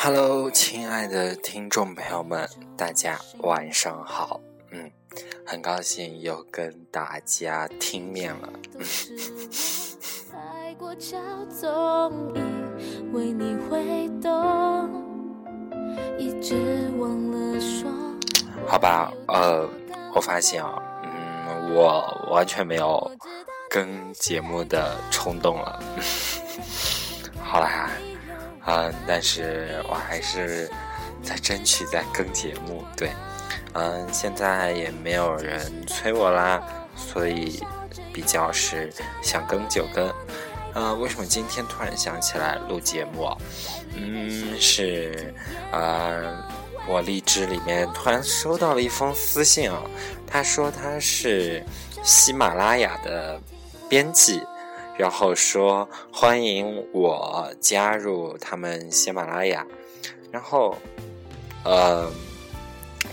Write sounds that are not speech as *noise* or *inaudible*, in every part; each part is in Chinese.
Hello，亲爱的听众朋友们，大家晚上好。嗯，很高兴又跟大家听面了。为你一直忘了说。*laughs* 好吧，呃，我发现啊，嗯，我完全没有跟节目的冲动了。*laughs* 好啦，嗯、但是我还是在争取在更节目。对，嗯、现在也没有人催我啦，所以比较是想更就更。呃，为什么今天突然想起来录节目？嗯，是，呃，我荔枝里面突然收到了一封私信啊，他说他是喜马拉雅的编辑，然后说欢迎我加入他们喜马拉雅，然后，呃，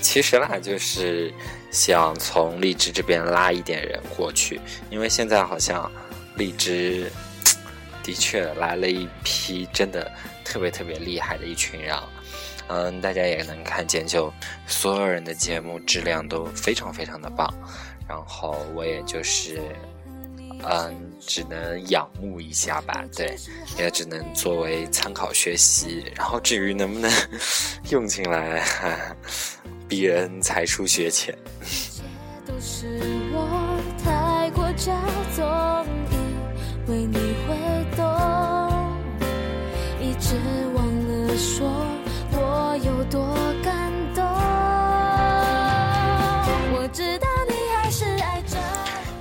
其实啦，就是想从荔枝这边拉一点人过去，因为现在好像荔枝的确来了一批真的特别特别厉害的一群人。嗯，大家也能看见，就所有人的节目质量都非常非常的棒，然后我也就是，嗯，只能仰慕一下吧，对，也只能作为参考学习，然后至于能不能用进来，哈哈鄙人才疏学浅。都是我太过骄纵，以为你会懂，一直忘了说我有多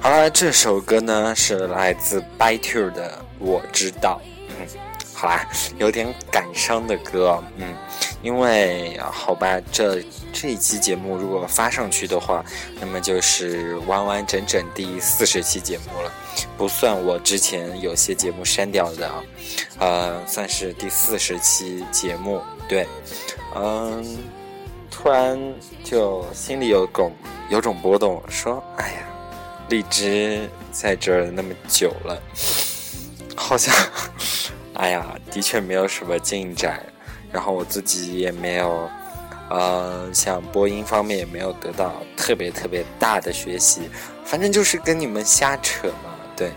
好了，这首歌呢是来自 By Two 的《我知道》。嗯，好啦，有点感伤的歌。嗯，因为好吧，这这一期节目如果发上去的话，那么就是完完整整第四十期节目了，不算我之前有些节目删掉的啊，呃，算是第四十期节目。对，嗯，突然就心里有种有种波动，说，哎呀。荔枝在这儿那么久了，好像，哎呀，的确没有什么进展。然后我自己也没有，呃，像播音方面也没有得到特别特别大的学习。反正就是跟你们瞎扯嘛，对，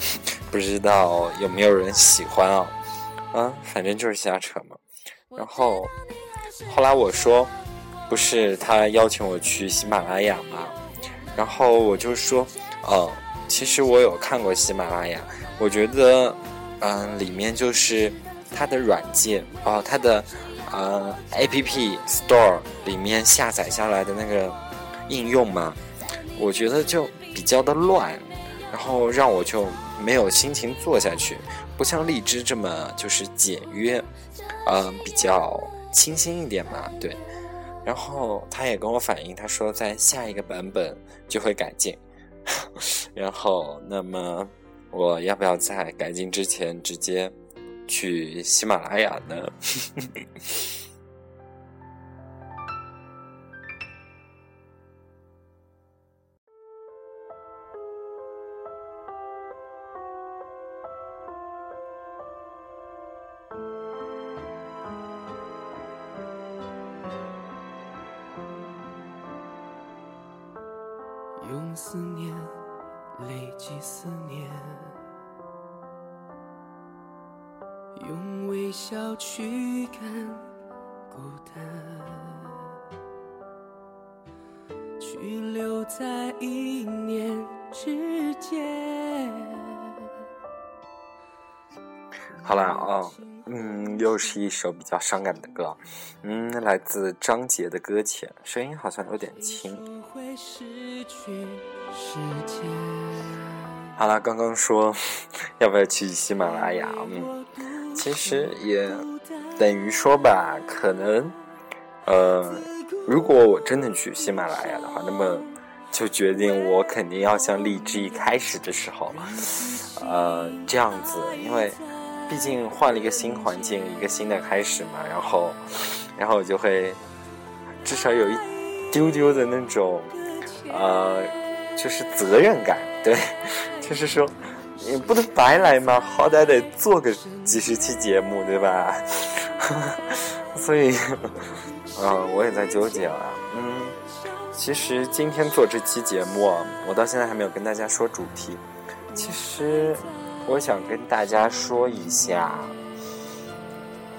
*laughs* 不知道有没有人喜欢啊？啊，反正就是瞎扯嘛。然后后来我说，不是他邀请我去喜马拉雅吗？然后我就说，呃，其实我有看过喜马拉雅，我觉得，嗯、里面就是它的软件哦、它的呃 A P P Store 里面下载下来的那个应用嘛，我觉得就比较的乱，然后让我就没有心情做下去，不像荔枝这么就是简约，嗯、比较清新一点嘛，对。然后他也跟我反映，他说在下一个版本就会改进。*laughs* 然后，那么我要不要在改进之前直接去喜马拉雅呢？*laughs* 微笑驱赶孤单，去留在一念之间。好啦，哦，嗯，又是一首比较伤感的歌，嗯，来自张杰的《搁浅》，声音好像有点轻。好了，刚刚说 *laughs* 要不要去喜马拉雅，嗯，其实也等于说吧，可能，呃，如果我真的去喜马拉雅的话，那么就决定我肯定要像荔枝一开始的时候，呃，这样子，因为毕竟换了一个新环境，一个新的开始嘛，然后，然后我就会至少有一丢丢的那种，呃，就是责任感，对，*laughs* 就是说你不能白来嘛，好歹得做个几十期节目，对吧？*laughs* 所以，嗯，*laughs* 我也在纠结了。嗯，其实今天做这期节目，我到现在还没有跟大家说主题。其实，我想跟大家说一下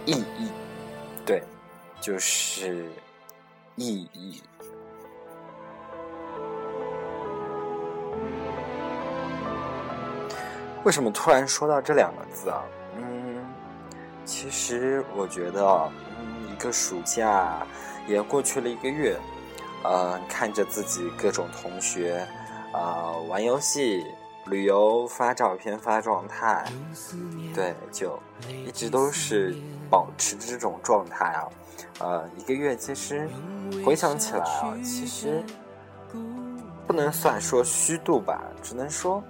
意义，对，就是意义。为什么突然说到这两个字啊？嗯，其实我觉得，嗯，一个暑假也过去了一个月，呃，看着自己各种同学，啊，玩游戏、旅游、发照片、发状态，对，就一直都是保持这种状态啊。呃，一个月其实回想起来啊，其实不能算说虚度吧，只能说。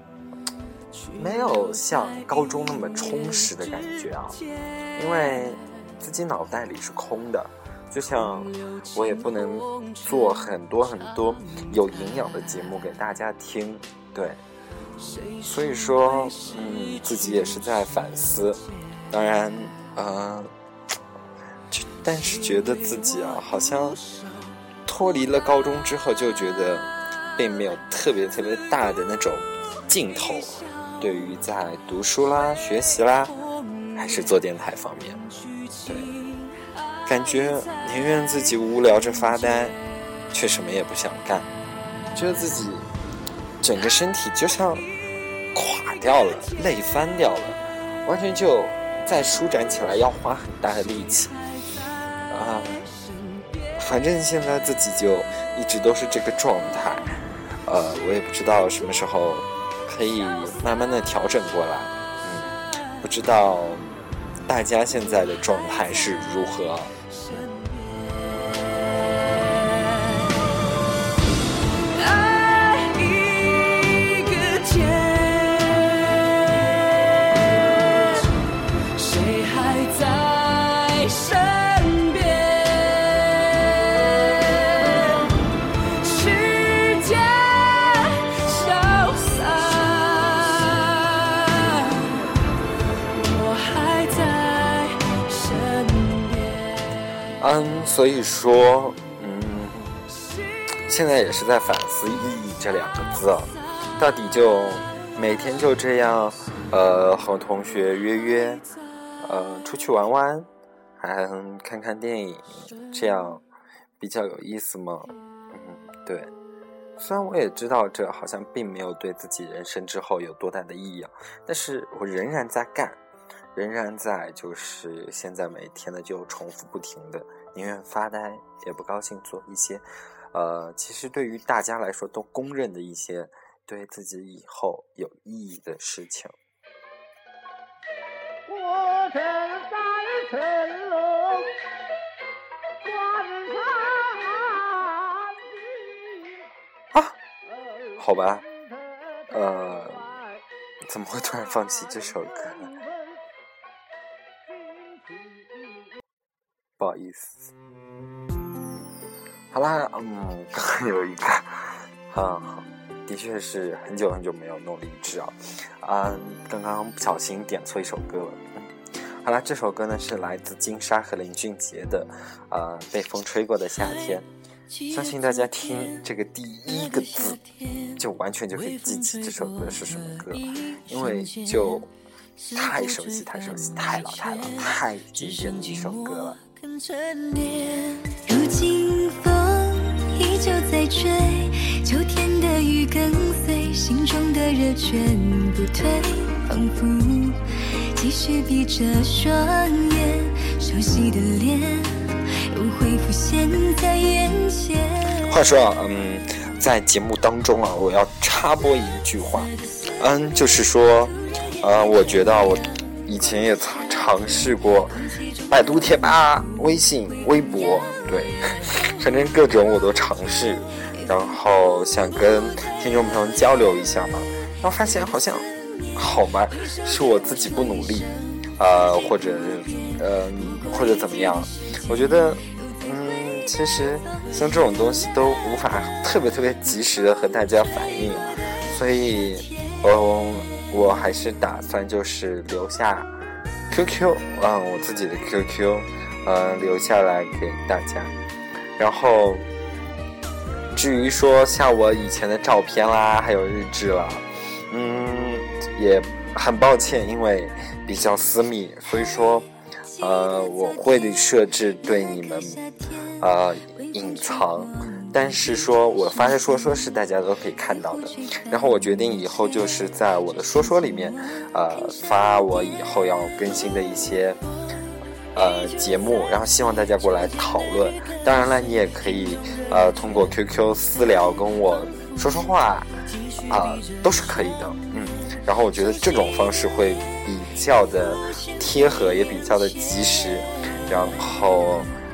没有像高中那么充实的感觉啊，因为自己脑袋里是空的，就像我也不能做很多很多有营养的节目给大家听，对，所以说，嗯，自己也是在反思，当然，呃，但是觉得自己啊，好像脱离了高中之后，就觉得并没有特别特别大的那种劲头。对于在读书啦、学习啦，还是做电台方面，对，感觉宁愿自己无聊着发呆，却什么也不想干，觉得自己整个身体就像垮掉了、累翻掉了，完全就再舒展起来要花很大的力气啊。反正现在自己就一直都是这个状态，呃，我也不知道什么时候。可以慢慢的调整过来，嗯，不知道大家现在的状态是如何。所以说，嗯，现在也是在反思“意义”这两个字，到底就每天就这样，呃，和同学约约，呃，出去玩玩，还看看电影，这样比较有意思吗？嗯，对。虽然我也知道这好像并没有对自己人生之后有多大的意义，但是我仍然在干。仍然在，就是现在每天的就重复不停的，宁愿发呆也不高兴做一些，呃，其实对于大家来说都公认的一些对自己以后有意义的事情。我正在城楼啊，好吧，呃，怎么会突然放弃这首歌好意思，好啦，嗯，刚刚有一个，嗯，的确是很久很久没有弄励志啊，啊，刚刚不小心点错一首歌了，好啦，这首歌呢是来自金莎和林俊杰的，呃，被风吹过的夏天，相信大家听这个第一个字，就完全就可以记起这首歌是什么歌，因为就太熟悉，太熟悉，太老，太老，太经典的一首歌了。如今风依旧在吹，秋天的雨跟随，心中的热全不退，仿佛继续闭着双眼，熟悉的脸又会浮现在眼前。话说啊，嗯，在节目当中啊，我要插播一句话，嗯，就是说，呃，我觉得我以前也曾尝试过。百度贴吧、微信、微博，对，*laughs* 反正各种我都尝试，然后想跟听众朋友交流一下嘛，然后发现好像，好吧，是我自己不努力，呃，或者，呃，或者怎么样？我觉得，嗯，其实像这种东西都无法特别特别及时的和大家反映，所以，嗯，我还是打算就是留下 QQ，嗯，我自己的 QQ，嗯，留下来给大家。然后，至于说像我以前的照片啦，还有日志啦，嗯，也很抱歉，因为比较私密，所以说。呃，我会设置对你们，呃，隐藏，但是说我发的说说是大家都可以看到的。然后我决定以后就是在我的说说里面，呃，发我以后要更新的一些，呃，节目，然后希望大家过来讨论。当然了，你也可以呃通过 QQ 私聊跟我说说话，啊，都是可以的。嗯，然后我觉得这种方式会比较的。贴合也比较的及时，然后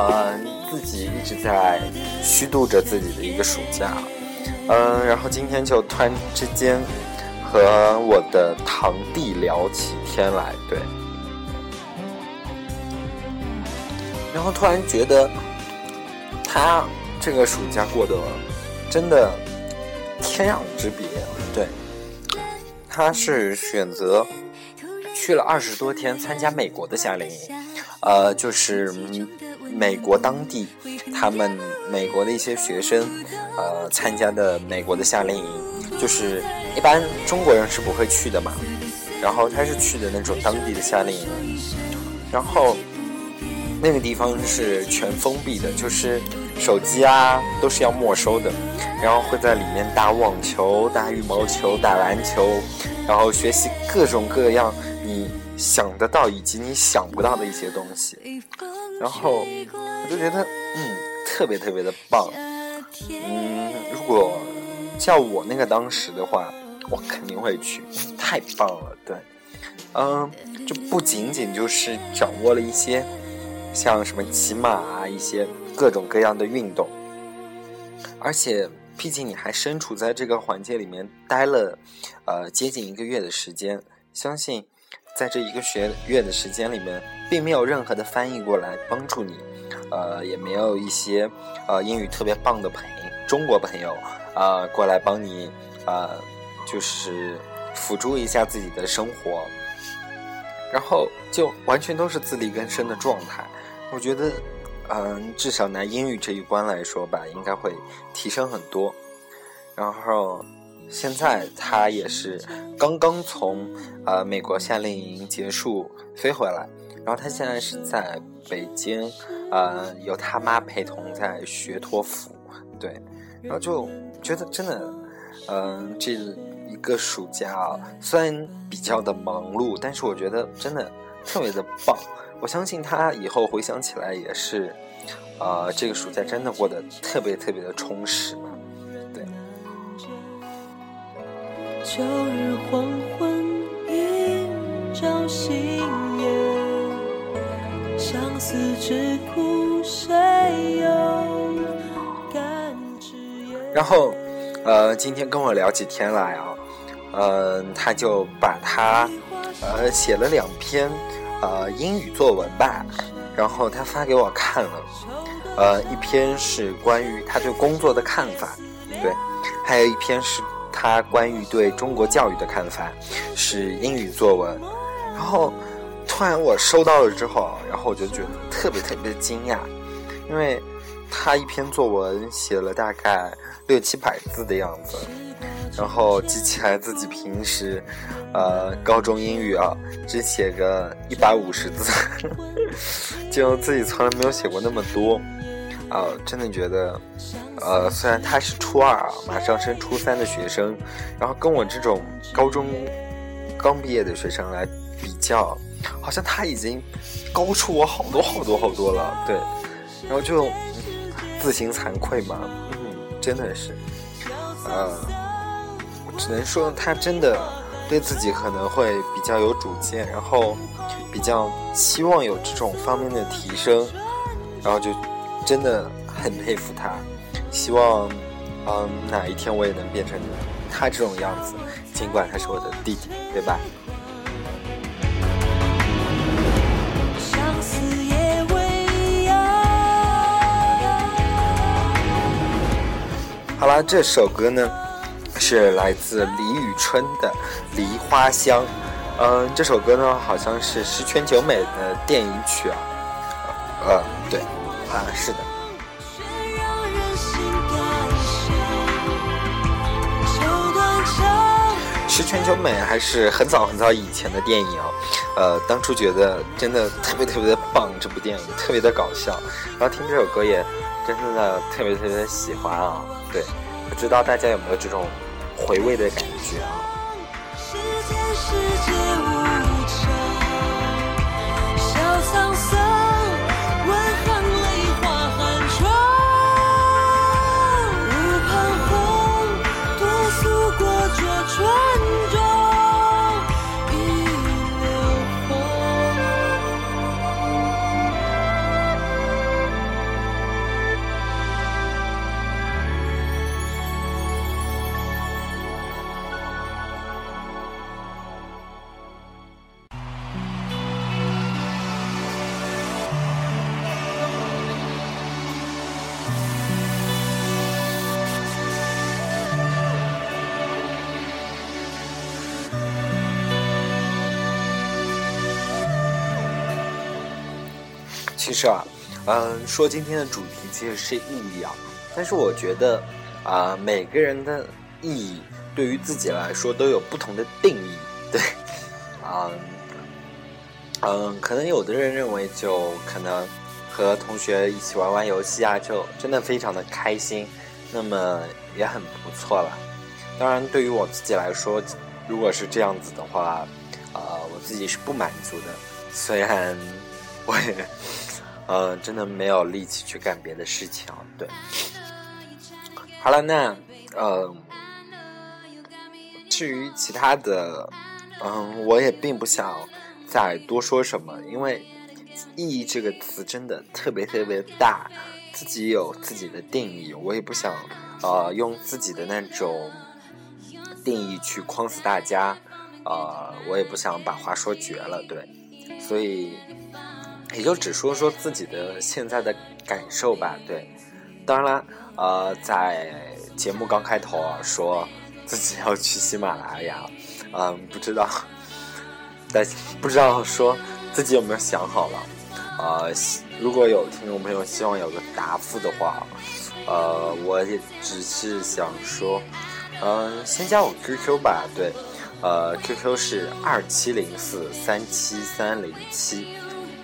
呃，自己一直在虚度着自己的一个暑假，嗯，然后今天就突然之间和我的堂弟聊起天来，对，然后突然觉得他这个暑假过得真的天壤之别，对，他是选择去了二十多天参加美国的夏令营。呃，就是美国当地，他们美国的一些学生，呃，参加的美国的夏令营，就是一般中国人是不会去的嘛。然后他是去的那种当地的夏令营，然后那个地方是全封闭的，就是手机啊都是要没收的，然后会在里面打网球、打羽毛球、打篮球，然后学习各种各样你。想得到以及你想不到的一些东西，然后我就觉得嗯特别特别的棒，嗯如果叫我那个当时的话，我肯定会去，太棒了，对，嗯就不仅仅就是掌握了一些像什么骑马啊一些各种各样的运动，而且毕竟你还身处在这个环境里面待了呃接近一个月的时间，相信。在这一个学月的时间里面，并没有任何的翻译过来帮助你，呃，也没有一些呃英语特别棒的朋中国朋友啊过来帮你啊，就是辅助一下自己的生活，然后就完全都是自力更生的状态。我觉得，嗯，至少拿英语这一关来说吧，应该会提升很多。然后。现在他也是刚刚从呃美国夏令营结束飞回来，然后他现在是在北京，呃有他妈陪同在学托福，对，然后就觉得真的，嗯这一个暑假啊，虽然比较的忙碌，但是我觉得真的特别的棒。我相信他以后回想起来也是，呃这个暑假真的过得特别特别的充实。旧日黄昏，映照星夜，相思之苦，谁又？然后，呃，今天跟我聊起天来啊，嗯，他就把他呃写了两篇呃英语作文吧，然后他发给我看了，呃，一篇是关于他对工作的看法，对，还有一篇是。他关于对中国教育的看法是英语作文，然后突然我收到了之后，然后我就觉得特别特别的惊讶，因为他一篇作文写了大概六七百字的样子，然后记起来自己平时呃高中英语啊只写个一百五十字，*laughs* 就自己从来没有写过那么多。啊，真的觉得，呃，虽然他是初二啊，马上升初三的学生，然后跟我这种高中刚毕业的学生来比较，好像他已经高出我好多好多好多了，对，然后就自行惭愧嘛？嗯，真的是，呃，只能说他真的对自己可能会比较有主见，然后比较期望有这种方面的提升，然后就真的很佩服他，希望嗯哪一天我也能变成他这种样子，尽管他是我的弟弟，对吧？好啦，这首歌呢是来自李宇春的《梨花香》。嗯，这首歌呢好像是十全九美的电影曲啊。呃，对，啊，是的。实全球美还是很早很早以前的电影啊。呃，当初觉得真的特别特别的棒，这部电影特别的搞笑，然后听这首歌也真的特别特别的喜欢啊。对，不知道大家有没有这种回味的感觉啊？其实啊，嗯，说今天的主题其实是意义啊，但是我觉得啊，每个人的意义对于自己来说都有不同的定义，对，*laughs* 嗯，嗯，可能有的人认为就可能和同学一起玩玩游戏啊，就真的非常的开心，那么也很不错了。当然，对于我自己来说，如果是这样子的话，呃，我自己是不满足的，虽然我也。呃，真的没有力气去干别的事情，对。好了，那呃，至于其他的，嗯，我也并不想再多说什么，因为“意义”这个词真的特别特别大，自己有自己的定义，我也不想呃用自己的那种定义去框死大家，呃，我也不想把话说绝了，对，所以。也就只说说自己的现在的感受吧。对，当然啦，呃，在节目刚开头啊，说自己要去喜马拉雅，嗯，不知道，但不知道说自己有没有想好了。呃，如果有听众朋友希望有个答复的话，呃，我也只是想说，嗯，先加我 QQ 吧。对，呃，QQ 是二七零四三七三零七。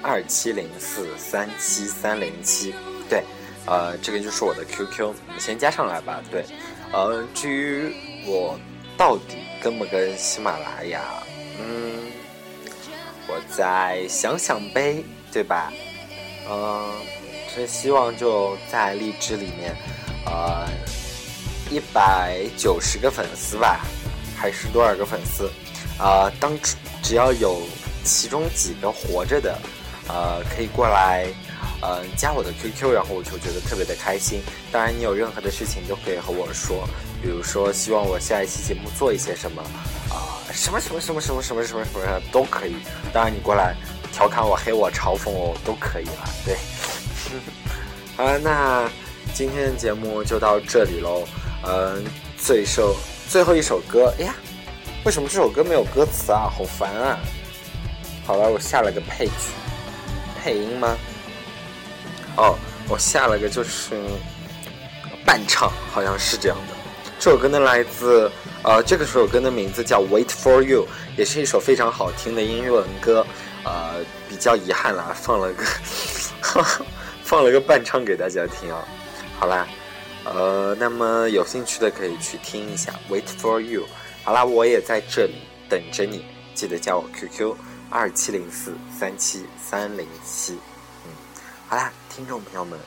二七零四三七三零七，对，呃，这个就是我的 QQ，你先加上来吧。对，呃，至于我到底跟不跟喜马拉雅，嗯，我再想想呗，对吧？嗯，真希望就在荔枝里面，呃，一百九十个粉丝吧，还是多少个粉丝？啊，当初只要有其中几个活着的。呃，可以过来，呃，加我的 QQ，然后我就觉得特别的开心。当然，你有任何的事情都可以和我说，比如说希望我下一期节目做一些什么，啊，什么什么什么什么什么什么什么都可以。当然，你过来调侃我、黑我、嘲讽我都可以了。对，*laughs* 好了，那今天的节目就到这里喽。嗯，最受最后一首歌，哎呀，为什么这首歌没有歌词啊？好烦啊！好了，我下了个配曲。配音吗？哦，我下了个就是伴唱，好像是这样的。这首歌呢来自呃，这个首歌的名字叫《Wait for You》，也是一首非常好听的英文歌。呃，比较遗憾啦，放了个 *laughs* 放了个伴唱给大家听啊。好啦，呃，那么有兴趣的可以去听一下《Wait for You》。好啦，我也在这里等着你，记得加我 QQ。二七零四三七三零七，嗯，好啦，听众朋友们，